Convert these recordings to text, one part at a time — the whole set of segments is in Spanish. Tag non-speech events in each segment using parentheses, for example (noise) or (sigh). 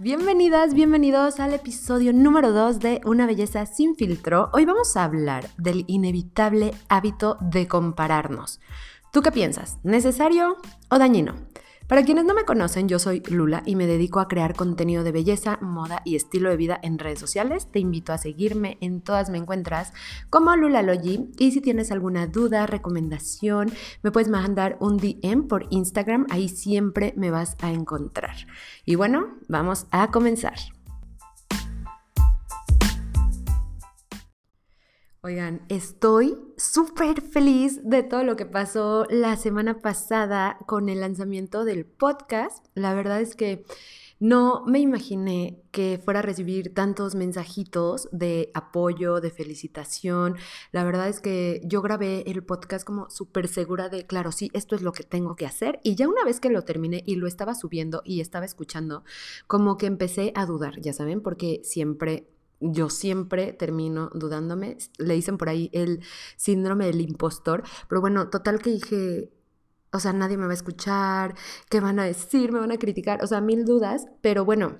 Bienvenidas, bienvenidos al episodio número 2 de Una belleza sin filtro. Hoy vamos a hablar del inevitable hábito de compararnos. ¿Tú qué piensas? ¿Necesario o dañino? Para quienes no me conocen, yo soy Lula y me dedico a crear contenido de belleza, moda y estilo de vida en redes sociales. Te invito a seguirme, en todas me encuentras como Lulalogy y si tienes alguna duda, recomendación, me puedes mandar un DM por Instagram, ahí siempre me vas a encontrar. Y bueno, vamos a comenzar. Oigan, estoy súper feliz de todo lo que pasó la semana pasada con el lanzamiento del podcast. La verdad es que no me imaginé que fuera a recibir tantos mensajitos de apoyo, de felicitación. La verdad es que yo grabé el podcast como súper segura de, claro, sí, esto es lo que tengo que hacer. Y ya una vez que lo terminé y lo estaba subiendo y estaba escuchando, como que empecé a dudar, ya saben, porque siempre yo siempre termino dudándome. Le dicen por ahí el síndrome del impostor. Pero bueno, total que dije, o sea, nadie me va a escuchar, ¿qué van a decir? ¿Me van a criticar? O sea, mil dudas. Pero bueno,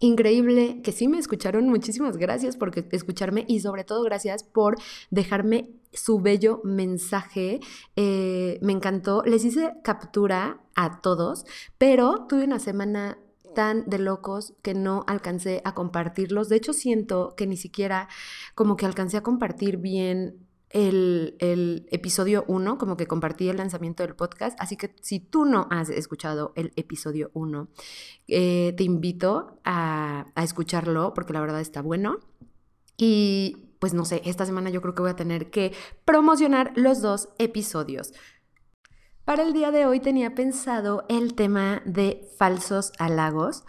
increíble que sí me escucharon. Muchísimas gracias por escucharme y sobre todo gracias por dejarme su bello mensaje. Eh, me encantó. Les hice captura a todos, pero tuve una semana tan de locos que no alcancé a compartirlos. De hecho, siento que ni siquiera como que alcancé a compartir bien el, episodio 1, como que compartí el lanzamiento del podcast. Así que si tú no has escuchado el episodio 1, eh, te invito a, a escucharlo porque la verdad está bueno. Y pues no sé, esta semana yo creo que voy a tener que promocionar los dos episodios. Para el día de hoy tenía pensado el tema de falsos halagos,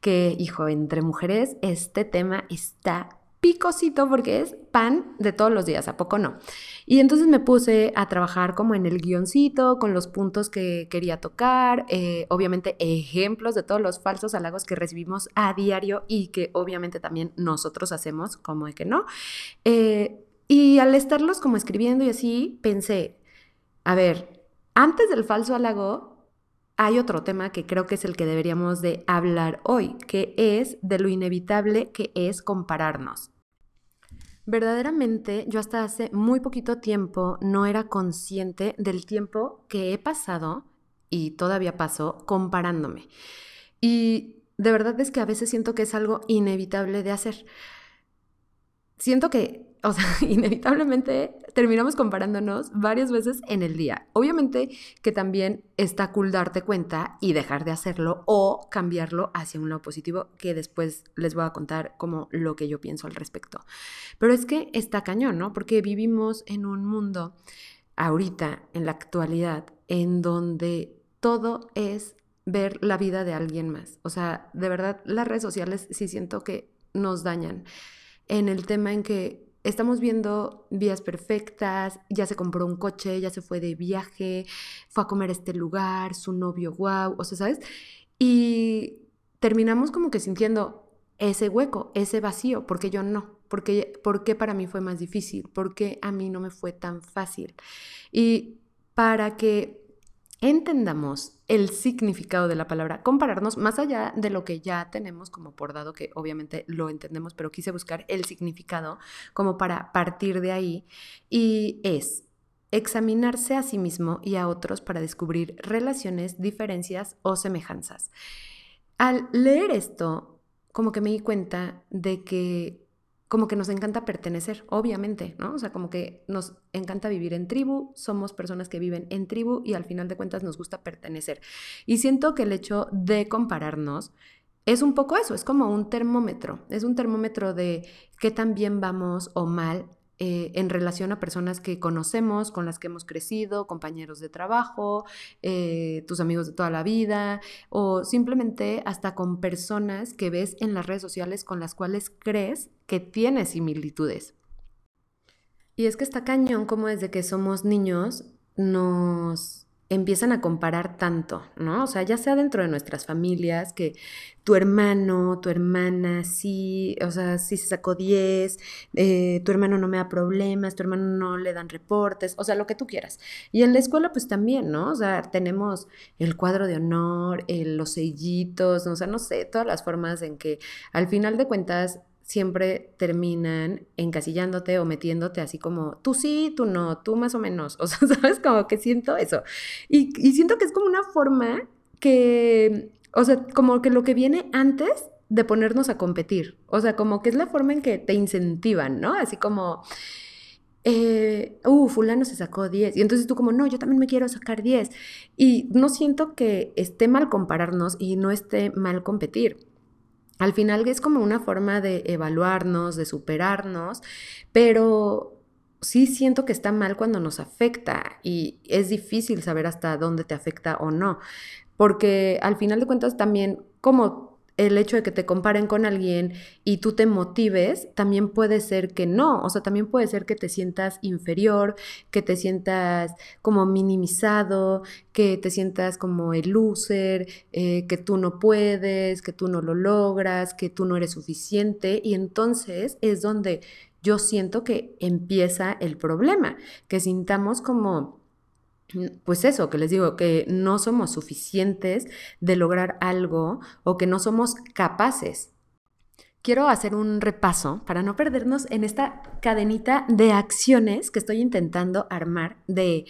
que, hijo, entre mujeres este tema está picosito porque es pan de todos los días, ¿a poco no? Y entonces me puse a trabajar como en el guioncito, con los puntos que quería tocar, eh, obviamente ejemplos de todos los falsos halagos que recibimos a diario y que obviamente también nosotros hacemos, como de que no. Eh, y al estarlos como escribiendo y así, pensé, a ver, antes del falso halago, hay otro tema que creo que es el que deberíamos de hablar hoy, que es de lo inevitable que es compararnos. Verdaderamente, yo hasta hace muy poquito tiempo no era consciente del tiempo que he pasado y todavía paso comparándome. Y de verdad es que a veces siento que es algo inevitable de hacer. Siento que o sea, (laughs) inevitablemente terminamos comparándonos varias veces en el día. Obviamente que también está cool darte cuenta y dejar de hacerlo o cambiarlo hacia un lado positivo, que después les voy a contar como lo que yo pienso al respecto. Pero es que está cañón, ¿no? Porque vivimos en un mundo ahorita, en la actualidad, en donde todo es ver la vida de alguien más. O sea, de verdad, las redes sociales sí siento que nos dañan en el tema en que estamos viendo vías perfectas, ya se compró un coche, ya se fue de viaje, fue a comer a este lugar, su novio, wow, o sea, ¿sabes? Y terminamos como que sintiendo ese hueco, ese vacío, porque yo no, porque, porque para mí fue más difícil, porque a mí no me fue tan fácil. Y para que entendamos el significado de la palabra, compararnos más allá de lo que ya tenemos como por dado, que obviamente lo entendemos, pero quise buscar el significado como para partir de ahí, y es examinarse a sí mismo y a otros para descubrir relaciones, diferencias o semejanzas. Al leer esto, como que me di cuenta de que como que nos encanta pertenecer, obviamente, ¿no? O sea, como que nos encanta vivir en tribu, somos personas que viven en tribu y al final de cuentas nos gusta pertenecer. Y siento que el hecho de compararnos es un poco eso, es como un termómetro, es un termómetro de qué tan bien vamos o mal eh, en relación a personas que conocemos, con las que hemos crecido, compañeros de trabajo, eh, tus amigos de toda la vida, o simplemente hasta con personas que ves en las redes sociales con las cuales crees que tienes similitudes. Y es que está cañón como desde que somos niños nos empiezan a comparar tanto, ¿no? O sea, ya sea dentro de nuestras familias, que tu hermano, tu hermana, sí, o sea, sí se sacó 10, eh, tu hermano no me da problemas, tu hermano no le dan reportes, o sea, lo que tú quieras. Y en la escuela, pues también, ¿no? O sea, tenemos el cuadro de honor, los sellitos, o sea, no sé, todas las formas en que al final de cuentas siempre terminan encasillándote o metiéndote así como, tú sí, tú no, tú más o menos. (laughs) O sea, ¿sabes? Como que siento eso. Y, siento que es como una forma que, o sea, como que lo que viene antes de ponernos a competir. O sea, como que es la forma en que te incentivan, ¿no? Así como, eh, uh, fulano se sacó 10. Y entonces tú como, no, yo también me quiero sacar 10. Y no siento que esté mal compararnos y no esté mal competir. Al final es como una forma de evaluarnos, de superarnos, pero sí siento que está mal cuando nos afecta y es difícil saber hasta dónde te afecta o no, porque al final de cuentas también como el hecho de que te comparen con alguien y tú te motives, también puede ser que no, o sea, también puede ser que te sientas inferior, que te sientas como minimizado, que te sientas como el loser, eh, que tú no puedes, que tú no lo logras, que tú no eres suficiente. Y entonces es donde yo siento que empieza el problema, que sintamos como pues eso, que les digo, que no somos suficientes de lograr algo o que no somos capaces. Quiero hacer un repaso para no perdernos en esta cadenita de acciones que estoy intentando armar de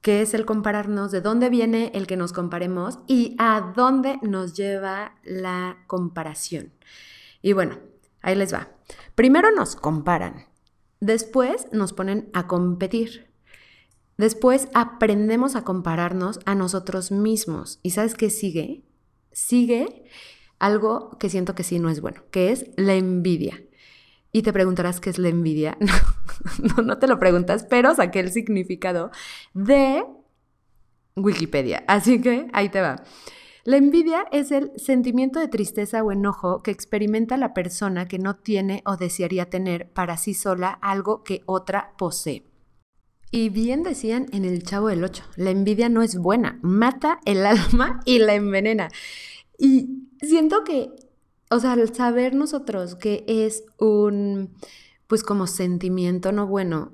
qué es el compararnos, de dónde viene el que nos comparemos y a dónde nos lleva la comparación. Y bueno, ahí les va. Primero nos comparan, después nos ponen a competir. Después aprendemos a compararnos a nosotros mismos. ¿Y sabes qué sigue? Sigue algo que siento que sí no es bueno, que es la envidia. Y te preguntarás qué es la envidia. (laughs) No, no, te lo preguntas, pero saqué el significado de Wikipedia. Así que ahí te va. La envidia es el sentimiento de tristeza o enojo que experimenta la persona que no tiene o desearía tener para sí sola algo que otra posee. Y bien decían en el Chavo del Ocho, la envidia no es buena, mata el alma y la envenena. Y siento que, o sea, al saber nosotros que es un, pues como sentimiento no bueno,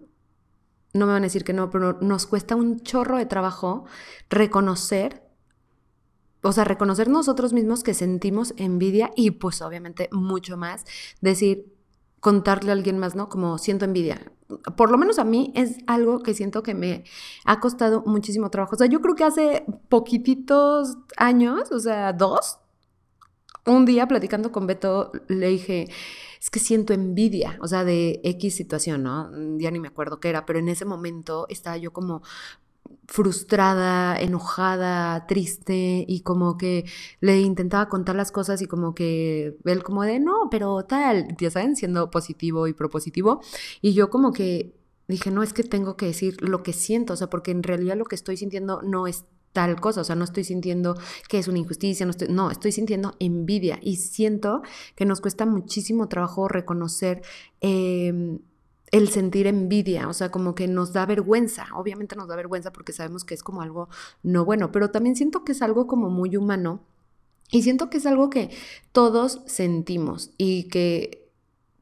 no me van a decir que no, pero nos cuesta un chorro de trabajo reconocer, o sea, reconocer nosotros mismos que sentimos envidia y pues obviamente mucho más decir, contarle a alguien más, ¿no? Como siento envidia. Por lo menos a mí es algo que siento que me ha costado muchísimo trabajo. O sea, yo creo que hace poquititos años, o sea, dos, un día platicando con Beto, le dije, es que siento envidia, o sea, de X situación, ¿no? Ya ni me acuerdo qué era, pero en ese momento estaba yo como frustrada, enojada, triste y como que le intentaba contar las cosas y como que él como de no, pero tal, ya saben, siendo positivo y propositivo. Y yo como que dije, no, es que tengo que decir lo que siento, o sea, porque en realidad lo que estoy sintiendo no es tal cosa, o sea, no estoy sintiendo que es una injusticia, no estoy, no, estoy sintiendo envidia. Y siento que nos cuesta muchísimo trabajo reconocer eh, el sentir envidia, o sea, como que nos da vergüenza, obviamente nos da vergüenza porque sabemos que es como algo no bueno, pero también siento que es algo como muy humano y siento que es algo que todos sentimos y que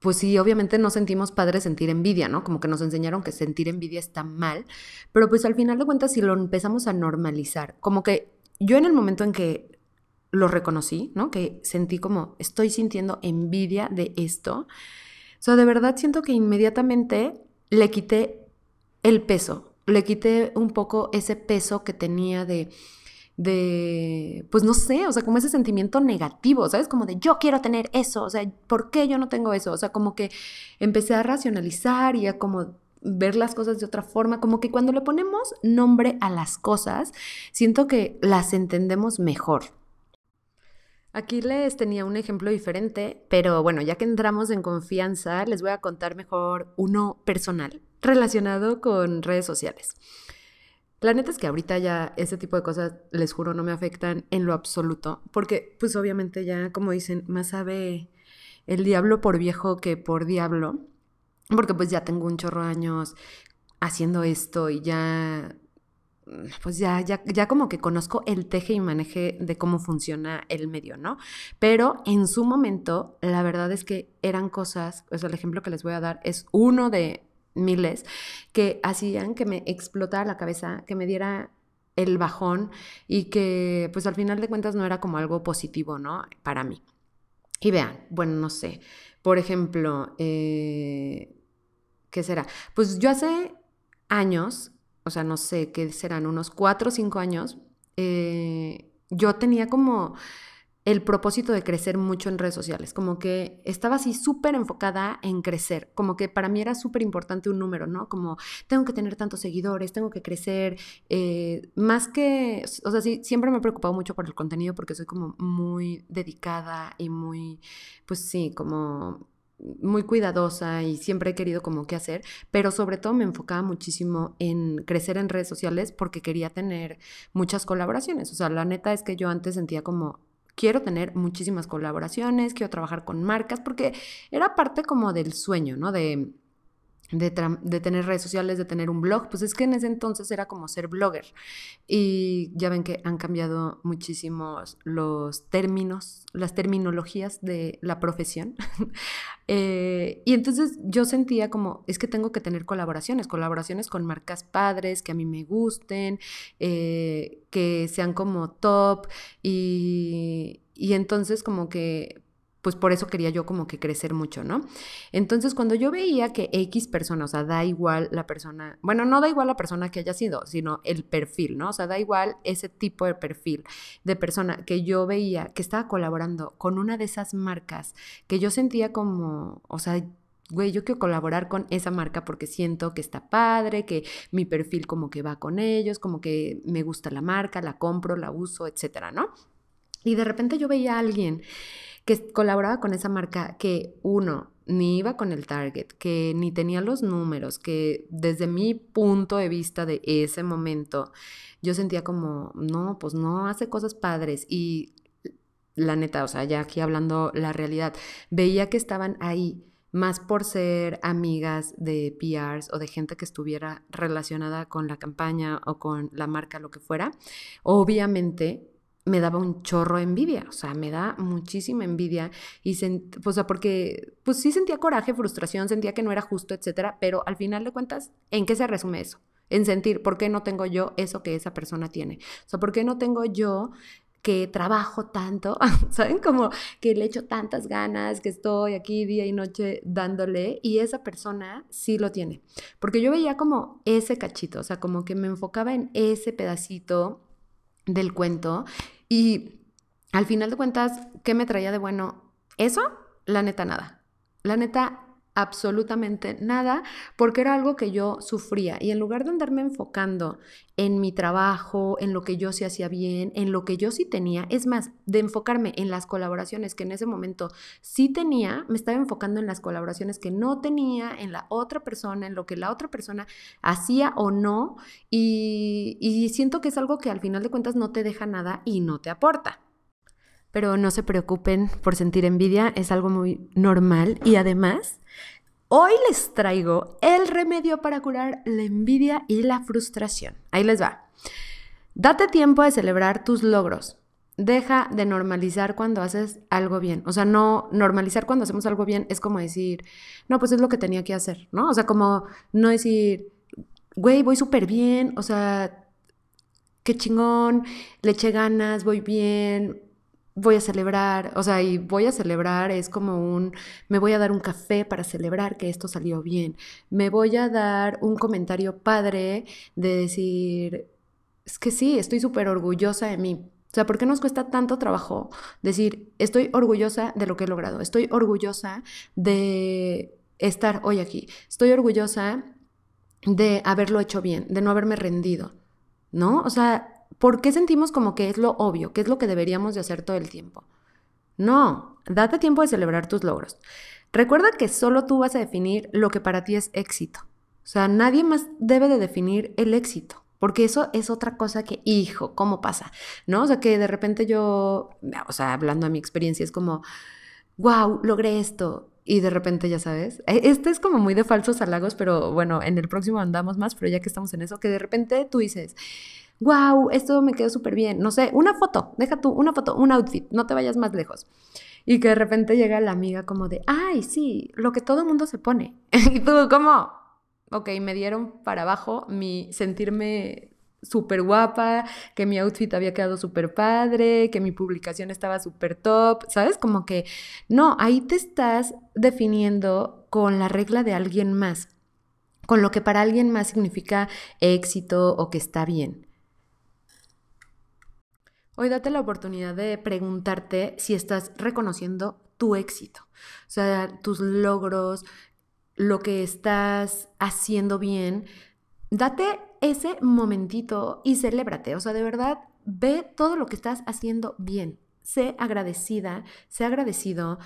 pues sí, obviamente no sentimos padre sentir envidia, ¿no? Como que nos enseñaron que sentir envidia está mal, pero pues al final de cuentas si lo empezamos a normalizar, como que yo en el momento en que lo reconocí, ¿no? Que sentí como estoy sintiendo envidia de esto, sea, de verdad siento que inmediatamente le quité el peso, le quité un poco ese peso que tenía de, de, pues no sé, o sea, como ese sentimiento negativo, ¿sabes? Como de yo quiero tener eso, o sea, ¿por qué yo no tengo eso? O sea, como que empecé a racionalizar y a como ver las cosas de otra forma, como que cuando le ponemos nombre a las cosas, siento que las entendemos mejor. Aquí les tenía un ejemplo diferente, pero bueno, ya que entramos en confianza, les voy a contar mejor uno personal relacionado con redes sociales. La neta es que ahorita ya ese tipo de cosas, les juro, no me afectan en lo absoluto, porque pues obviamente ya, como dicen, más sabe el diablo por viejo que por diablo, porque pues ya tengo un chorro de años haciendo esto y ya pues ya, ya, ya como que conozco el teje y maneje de cómo funciona el medio, ¿no? Pero en su momento, la verdad es que eran cosas, pues el ejemplo que les voy a dar es uno de miles que hacían que me explotara la cabeza, que me diera el bajón y que pues al final de cuentas no era como algo positivo, ¿no? Para mí. Y vean, bueno, no sé, por ejemplo, eh, ¿qué será? Pues yo hace años o sea, no sé, qué serán unos cuatro o cinco años, eh, yo tenía como el propósito de crecer mucho en redes sociales, como que estaba así súper enfocada en crecer, como que para mí era súper importante un número, ¿no? Como tengo que tener tantos seguidores, tengo que crecer, eh, más que, o sea, sí, siempre me he preocupado mucho por el contenido porque soy como muy dedicada y muy, pues sí, como muy cuidadosa y siempre he querido como qué hacer, pero sobre todo me enfocaba muchísimo en crecer en redes sociales porque quería tener muchas colaboraciones. O sea, la neta es que yo antes sentía como quiero tener muchísimas colaboraciones, quiero trabajar con marcas porque era parte como del sueño, ¿no? De de, tener redes sociales, de tener un blog, pues es que en ese entonces era como ser blogger. Y ya ven que han cambiado muchísimos los términos, las terminologías de la profesión. (laughs) Eh, y entonces yo sentía como, es que tengo que tener colaboraciones, colaboraciones con marcas padres, que a mí me gusten, eh, que sean como top. Y, y entonces como que pues por eso quería yo como que crecer mucho, ¿no? Entonces cuando yo veía que X persona, o sea, da igual la persona, bueno, no da igual la persona que haya sido, sino el perfil, ¿no? O sea, da igual ese tipo de perfil de persona que yo veía que estaba colaborando con una de esas marcas que yo sentía como, o sea, güey, yo quiero colaborar con esa marca porque siento que está padre, que mi perfil como que va con ellos, como que me gusta la marca, la compro, la uso, etcétera, ¿no? Y de repente yo veía a alguien que colaboraba con esa marca que uno, ni iba con el target, que ni tenía los números, que desde mi punto de vista de ese momento, yo sentía como, no, pues no hace cosas padres y la neta, o sea, ya aquí hablando la realidad, veía que estaban ahí más por ser amigas de PRs o de gente que estuviera relacionada con la campaña o con la marca, lo que fuera, obviamente me daba un chorro envidia, o sea, me da muchísima envidia y, o sea, porque pues sí sentía coraje, frustración, sentía que no era justo, etcétera, pero al final de cuentas, ¿en qué se resume eso? En sentir, ¿por qué no tengo yo eso que esa persona tiene? O sea, ¿por qué no tengo yo que trabajo tanto, (laughs) ¿saben? Como que le echo tantas ganas, que estoy aquí día y noche dándole y esa persona sí lo tiene. Porque yo veía como ese cachito, o sea, como que me enfocaba en ese pedacito del cuento y al final de cuentas, ¿qué me traía de bueno? Eso, la neta nada. La neta absolutamente nada, porque era algo que yo sufría. Y en lugar de andarme enfocando en mi trabajo, en lo que yo sí hacía bien, en lo que yo sí tenía, es más, de enfocarme en las colaboraciones que en ese momento sí tenía, me estaba enfocando en las colaboraciones que no tenía, en la otra persona, en lo que la otra persona hacía o no. Y, y siento que es algo que al final de cuentas no te deja nada y no te aporta pero no se preocupen por sentir envidia, es algo muy normal y además hoy les traigo el remedio para curar la envidia y la frustración. Ahí les va. Date tiempo de celebrar tus logros. Deja de normalizar cuando haces algo bien. O sea, no normalizar cuando hacemos algo bien es como decir, no, pues es lo que tenía que hacer, ¿no? O sea, como no decir, güey, voy súper bien, o sea, qué chingón, le eché ganas, voy bien, voy a celebrar, o sea, y voy a celebrar es como un, me voy a dar un café para celebrar que esto salió bien, me voy a dar un comentario padre de decir, es que sí, estoy súper orgullosa de mí. O sea, ¿por qué nos cuesta tanto trabajo decir, estoy orgullosa de lo que he logrado, estoy orgullosa de estar hoy aquí, estoy orgullosa de haberlo hecho bien, de no haberme rendido, ¿no? O sea, ¿Por qué sentimos como que es lo obvio, que es lo que deberíamos de hacer todo el tiempo? No, date tiempo de celebrar tus logros. Recuerda que solo tú vas a definir lo que para ti es éxito. O sea, nadie más debe de definir el éxito. Porque eso es otra cosa que, hijo, ¿cómo pasa? ¿No? O sea, que de repente yo, o sea, hablando de mi experiencia, es como, wow, logré esto. y de repente ya sabes, e, este es como muy de falsos halagos, pero bueno, en el próximo andamos más, pero ya que estamos en eso, que de repente tú dices, wow, esto me quedó súper bien, no sé, una foto, deja tú, una foto, un outfit, no te vayas más lejos. Y que de repente llega la amiga como de, ay, sí, lo que todo mundo se pone. (laughs) y tú, ¿cómo? Ok, me dieron para abajo mi sentirme súper guapa, que mi outfit había quedado súper padre, que mi publicación estaba súper top, ¿sabes? Como que no, ahí te estás definiendo con la regla de alguien más, con lo que para alguien más significa éxito o que está bien. Hoy date la oportunidad de preguntarte si estás reconociendo tu éxito, o sea, tus logros, lo que estás haciendo bien. Date ese momentito y celébrate. O sea, de verdad, ve todo lo que estás haciendo bien. Sé agradecida, sé agradecido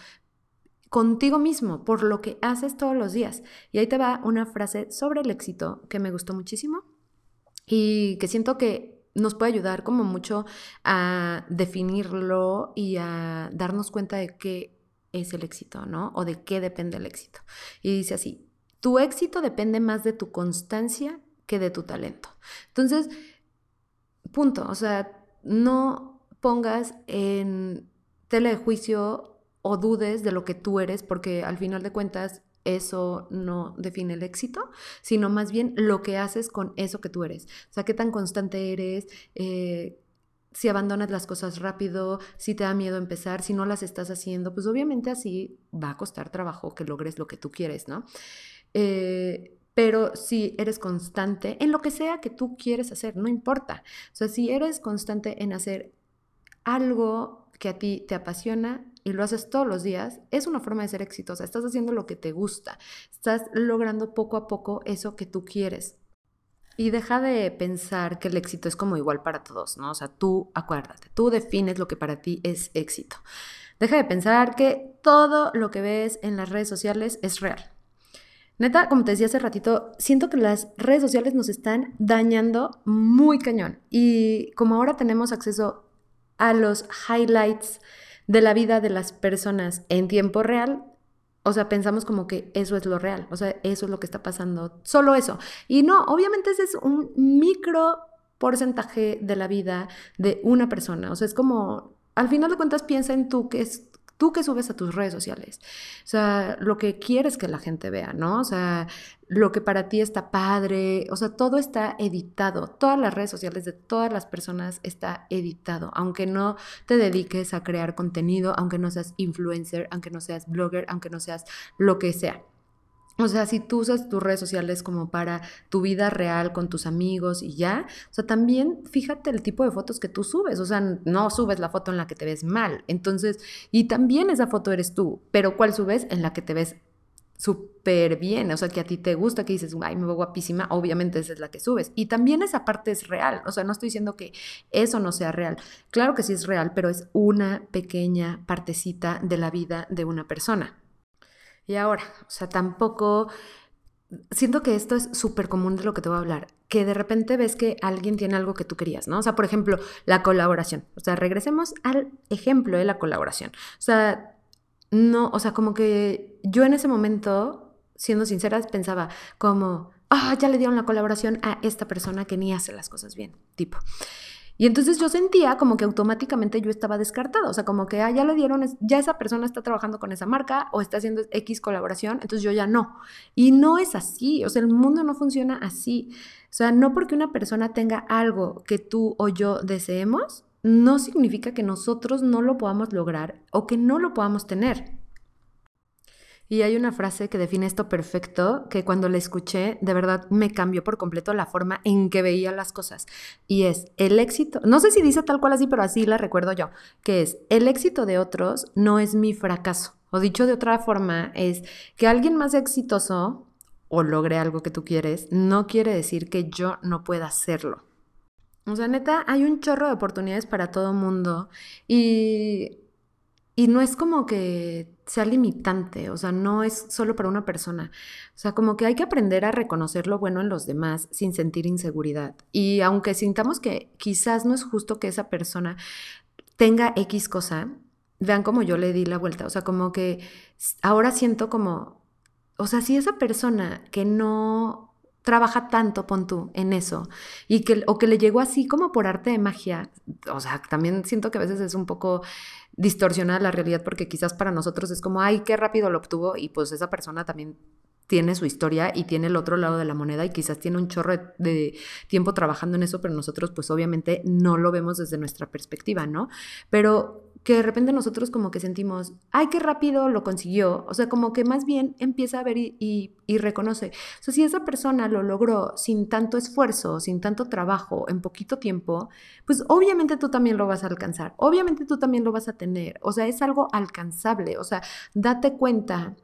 contigo mismo por lo que haces todos los días. Y ahí te va una frase sobre el éxito que me gustó muchísimo y que siento que nos puede ayudar como mucho a definirlo y a darnos cuenta de qué es el éxito, ¿no? O de qué depende el éxito. Y dice así, tu éxito depende más de tu constancia que de tu talento. Entonces, punto, o sea, no pongas en tela de juicio o dudes de lo que tú eres, porque al final de cuentas eso no define el éxito, sino más bien lo que haces con eso que tú eres. O sea, qué tan constante eres, eh, si abandonas las cosas rápido, si te da miedo empezar, si no las estás haciendo, pues obviamente así va a costar trabajo que logres lo que tú quieres, ¿no? Eh, pero si eres constante en lo que sea que tú quieres hacer, no importa. O sea, si eres constante en hacer algo que a ti te apasiona y lo haces todos los días, es una forma de ser exitosa. Estás haciendo lo que te gusta. Estás logrando poco a poco eso que tú quieres. Y deja de pensar que el éxito es como igual para todos, ¿no? O sea, tú acuérdate, tú defines lo que para ti es éxito. Deja de pensar que todo lo que ves en las redes sociales es real. Neta, como te decía hace ratito, siento que las redes sociales nos están dañando muy cañón. Y como ahora tenemos acceso a los highlights de la vida de las personas en tiempo real, o sea, pensamos como que eso es lo real, o sea, eso es lo que está pasando, solo eso. Y no, obviamente ese es un micro porcentaje de la vida de una persona, o sea, es como, al final de cuentas piensa en tú que es tú que subes a tus redes sociales. O sea, lo que quieres que la gente vea, ¿no? O sea, lo que para ti está padre, o sea, todo está editado. Todas las redes sociales de todas las personas está editado, aunque no te dediques a crear contenido, aunque no seas influencer, aunque no seas blogger, aunque no seas lo que sea. O sea, si tú usas tus redes sociales como para tu vida real con tus amigos y ya, o sea, también fíjate el tipo de fotos que tú subes, o sea, no subes la foto en la que te ves mal, entonces, y también esa foto eres tú, pero ¿cuál subes? En la que te ves súper bien, o sea, que a ti te gusta, que dices, ay, me veo guapísima, obviamente esa es la que subes. Y también esa parte es real, o sea, no estoy diciendo que eso no sea real. Claro que sí es real, pero es una pequeña partecita de la vida de una persona. Y ahora, o sea, tampoco... Siento que esto es súper común de lo que te voy a hablar, que de repente ves que alguien tiene algo que tú querías, ¿no? O sea, por ejemplo, la colaboración. O sea, regresemos al ejemplo de la colaboración. O sea, no, o sea, como que yo en ese momento, siendo sincera, pensaba como, ah, ya le dieron la colaboración a esta persona que ni hace las cosas bien, tipo. Y entonces yo sentía como que automáticamente yo estaba descartada, o sea, como que ah, ya le dieron, ya esa persona está trabajando con esa marca o está haciendo X colaboración, entonces yo ya no. Y no es así, o sea, el mundo no funciona así. O sea, no porque una persona tenga algo que tú o yo deseemos, no significa que nosotros no lo podamos lograr o que no lo podamos tener. Y hay una frase que define esto perfecto, que cuando la escuché, de verdad me cambió por completo la forma en que veía las cosas. Y es, el éxito, no sé si dice tal cual así, pero así la recuerdo yo, que es, el éxito de otros no es mi fracaso. O dicho de otra forma, es que alguien más exitoso o logre algo que tú quieres, no quiere decir que yo no pueda hacerlo. O sea, neta, hay un chorro de oportunidades para todo mundo y, y no es como que sea limitante, o sea, no es solo para una persona. O sea, como que hay que aprender a reconocer lo bueno en los demás sin sentir inseguridad. Y aunque sintamos que quizás no es justo que esa persona tenga X cosa, vean cómo yo le di la vuelta, o sea, como que ahora siento como, o sea, si esa persona que no trabaja tanto, pon tú, en eso, y que, o que le llegó así como por arte de magia, o sea, también siento que a veces es un poco distorsionada la realidad porque quizás para nosotros es como, ay, qué rápido lo obtuvo y pues esa persona también tiene su historia y tiene el otro lado de la moneda y quizás tiene un chorro de, tiempo trabajando en eso, pero nosotros pues obviamente no lo vemos desde nuestra perspectiva, ¿no? Pero que de repente nosotros como que sentimos, ay, qué rápido lo consiguió, o sea, como que más bien empieza a ver y, reconoce, o sea, si esa persona lo logró sin tanto esfuerzo, sin tanto trabajo, en poquito tiempo, pues obviamente tú también lo vas a alcanzar, obviamente tú también lo vas a tener, o sea, es algo alcanzable, o sea, date cuenta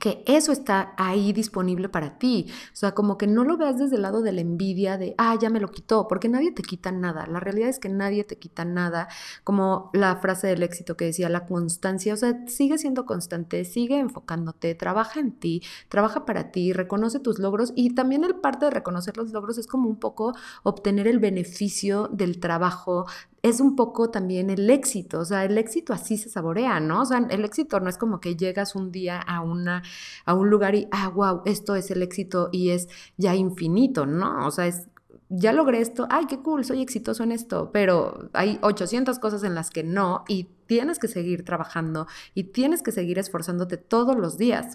que eso está ahí disponible para ti. O sea, como que no lo veas desde el lado de la envidia de, ah, ya me lo quitó, porque nadie te quita nada. La realidad es que nadie te quita nada, como la frase del éxito que decía, la constancia. O sea, sigue siendo constante, sigue enfocándote, trabaja en ti, trabaja para ti, reconoce tus logros y también el parte de reconocer los logros es como un poco obtener el beneficio del trabajo, es un poco también el éxito, o sea, el éxito así se saborea, ¿no? O sea, el éxito no es como que llegas un día a, una, a un lugar y, ah, wow, esto es el éxito y es ya infinito, ¿no? O sea, es, ya logré esto, ay, qué cool, soy exitoso en esto, pero hay 800 cosas en las que no y tienes que seguir trabajando y tienes que seguir esforzándote todos los días.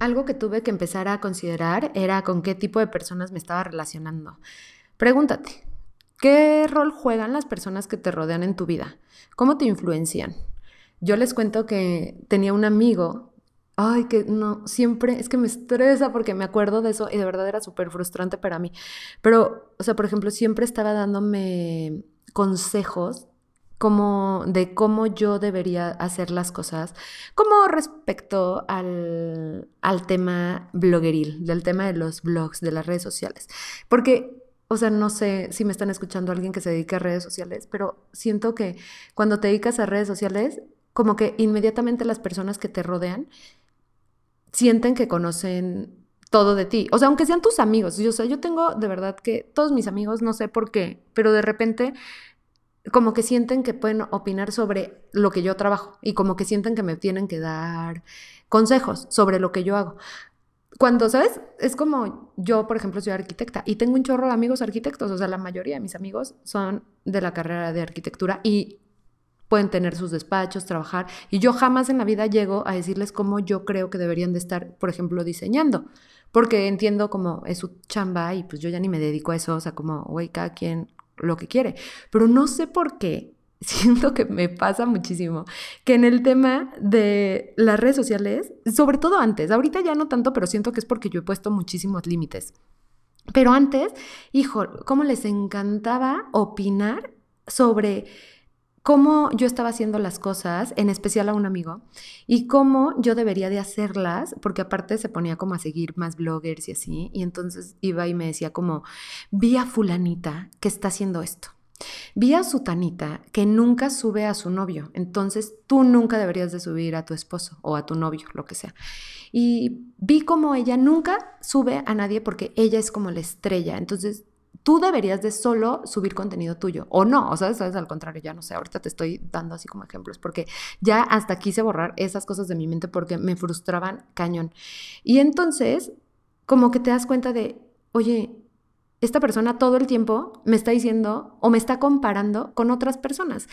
Algo que tuve que empezar a considerar era con qué tipo de personas me estaba relacionando. Pregúntate, ¿Qué rol juegan las personas que te rodean en tu vida? ¿Cómo te influencian? Yo les cuento que tenía un amigo, ay, que no, siempre, es que me estresa porque me acuerdo de eso y de verdad era súper frustrante para mí. Pero, o sea, por ejemplo, siempre estaba dándome consejos como de cómo yo debería hacer las cosas, como respecto al, al tema blogueril, del tema de los blogs, de las redes sociales. Porque o sea, no sé si me están escuchando alguien que se dedica a redes sociales, pero siento que cuando te dedicas a redes sociales, como que inmediatamente las personas que te rodean sienten que conocen todo de ti. O sea, aunque sean tus amigos. Yo, o sea, yo tengo de verdad que todos mis amigos, no sé por qué, pero de repente como que sienten que pueden opinar sobre lo que yo trabajo y como que sienten que me tienen que dar consejos sobre lo que yo hago cuando, ¿sabes? Es como yo, por ejemplo, soy arquitecta y tengo un chorro de amigos arquitectos, o sea, la mayoría de mis amigos son de la carrera de arquitectura y pueden tener sus despachos, trabajar, y yo jamás en la vida llego a decirles cómo yo creo que deberían de estar, por ejemplo, diseñando, porque entiendo como es su chamba y pues yo ya ni me dedico a eso, o sea, como, güey, cada quien lo que quiere, pero no sé por qué (laughs) siento que me pasa muchísimo, que en el tema de las redes sociales, sobre todo antes, ahorita ya no tanto, pero siento que es porque yo he puesto muchísimos límites. Pero antes, hijo, cómo les encantaba opinar sobre cómo yo estaba haciendo las cosas, en especial a un amigo, y cómo yo debería de hacerlas, porque aparte se ponía como a seguir más bloggers y así, y entonces iba y me decía como, vi a fulanita que está haciendo esto Vi a su tanita que nunca sube a su novio, entonces tú nunca deberías de subir a tu esposo o a tu novio, lo que sea. Y vi como ella nunca sube a nadie porque ella es como la estrella, entonces tú deberías de solo subir contenido tuyo o no, o sea, sabes, al contrario, ya no sé, ahorita te estoy dando así como ejemplos porque ya hasta quise borrar esas cosas de mi mente porque me frustraban cañón. Y entonces, como que te das cuenta de, oye, esta persona todo el tiempo me está diciendo o me está comparando con otras personas.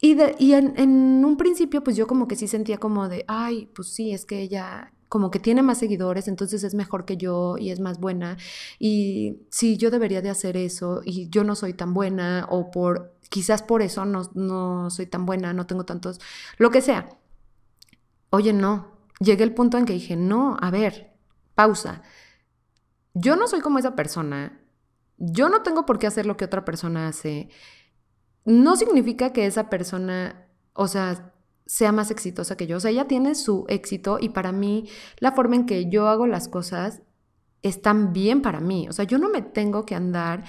Y, y en, un principio, pues yo como que sí sentía como de, ay, pues sí, es que ella como que tiene más seguidores, entonces es mejor que yo y es más buena. Y sí, yo debería de hacer eso y yo no soy tan buena o por, quizás por eso no, no soy tan buena, no tengo tantos, lo que sea. Oye, no, llegué al punto en que dije, no, a ver, pausa yo no soy como esa persona, yo no tengo por qué hacer lo que otra persona hace, no significa que esa persona, o sea, sea más exitosa que yo. O sea, ella tiene su éxito y para mí la forma en que yo hago las cosas están bien para mí. O sea, yo no me tengo que andar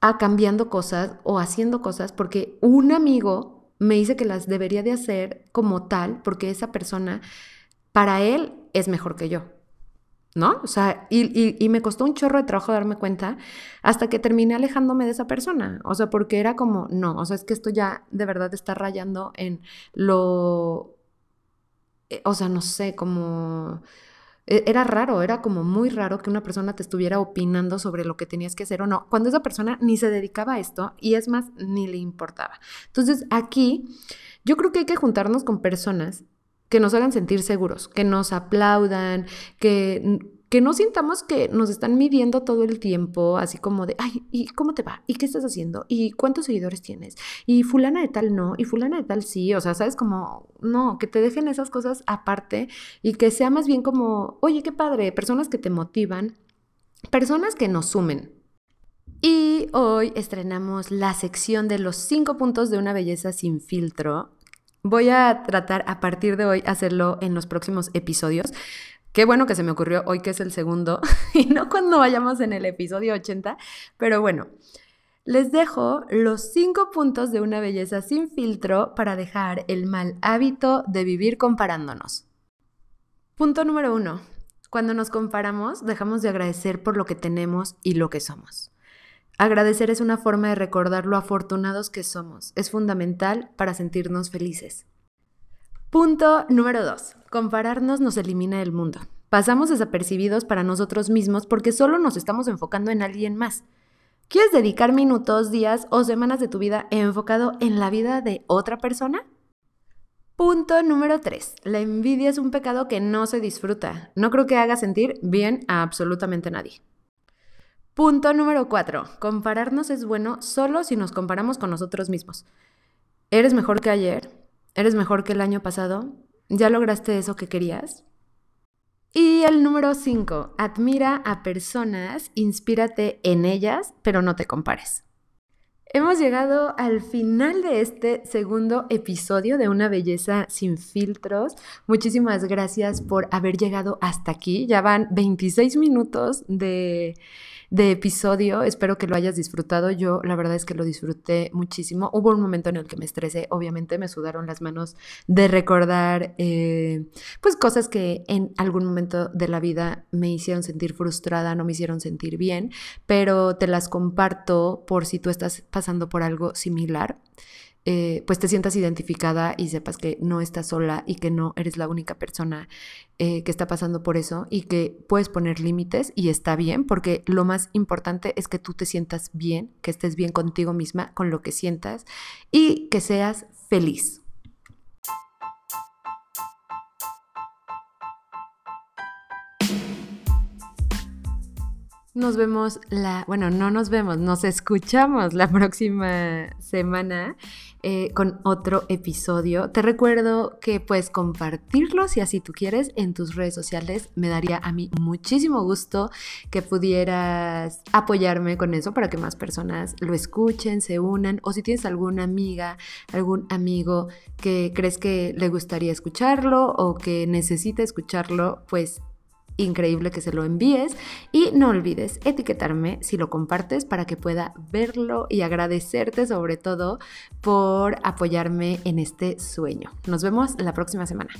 a cambiando cosas o haciendo cosas porque un amigo me dice que las debería de hacer como tal porque esa persona, para él, es mejor que yo. ¿No? O sea, y, me costó un chorro de trabajo darme cuenta hasta que terminé alejándome de esa persona. O sea, porque era como, no, o sea, es que esto ya de verdad está rayando en lo, eh, o sea, no sé, como... E, era raro, era como muy raro que una persona te estuviera opinando sobre lo que tenías que hacer o no, cuando esa persona ni se dedicaba a esto y es más, ni le importaba. Entonces, aquí yo creo que hay que juntarnos con personas que nos hagan sentir seguros, que nos aplaudan, que, que no sintamos que nos están midiendo todo el tiempo, así como de, ay, ¿y cómo te va? ¿Y qué estás haciendo? ¿Y cuántos seguidores tienes? Y fulana de tal no, y fulana de tal sí, o sea, sabes como, no, que te dejen esas cosas aparte y que sea más bien como, oye, qué padre, personas que te motivan, personas que nos sumen, y hoy estrenamos la sección de los cinco puntos de una belleza sin filtro, Voy a tratar a partir de hoy hacerlo en los próximos episodios. Qué bueno que se me ocurrió hoy que es el segundo (laughs) y no cuando vayamos en el episodio 80, pero bueno. Les dejo los cinco puntos de una belleza sin filtro para dejar el mal hábito de vivir comparándonos. Punto número uno. Cuando nos comparamos, dejamos de agradecer por lo que tenemos y lo que somos. Agradecer es una forma de recordar lo afortunados que somos. Es fundamental para sentirnos felices. Punto número 2. Compararnos nos elimina del mundo. Pasamos desapercibidos para nosotros mismos porque solo nos estamos enfocando en alguien más. ¿Quieres dedicar minutos, días o semanas de tu vida enfocado en la vida de otra persona? Punto número 3. La envidia es un pecado que no se disfruta. No creo que haga sentir bien a absolutamente nadie. Punto número cuatro. Compararnos es bueno solo si nos comparamos con nosotros mismos. ¿Eres mejor que ayer? ¿Eres mejor que el año pasado? ¿Ya lograste eso que querías? Y el número cinco. Admira a personas, inspírate en ellas, pero no te compares. Hemos llegado al final de este segundo episodio de Una Belleza sin filtros. Muchísimas gracias por haber llegado hasta aquí. Ya van 26 minutos de de episodio. Espero que lo hayas disfrutado. Yo la verdad es que lo disfruté muchísimo. Hubo un momento en el que me estresé, obviamente me sudaron las manos de recordar eh, pues cosas que en algún momento de la vida me hicieron sentir frustrada, no me hicieron sentir bien, pero te las comparto por si tú estás pasando por algo similar. Eh, pues te sientas identificada y sepas que no estás sola y que no eres la única persona eh, que está pasando por eso y que puedes poner límites y está bien, porque lo más importante es que tú te sientas bien, que estés bien contigo misma, con lo que sientas y que seas feliz. Nos vemos la, bueno, no nos vemos, nos escuchamos la próxima semana eh, con otro episodio. Te recuerdo que puedes compartirlo si así tú quieres en tus redes sociales. Me daría a mí muchísimo gusto que pudieras apoyarme con eso para que más personas lo escuchen, se unan o si tienes alguna amiga, algún amigo que crees que le gustaría escucharlo o que necesita escucharlo, pues increíble que se lo envíes y no olvides etiquetarme si lo compartes para que pueda verlo y agradecerte sobre todo por apoyarme en este sueño. Nos vemos la próxima semana.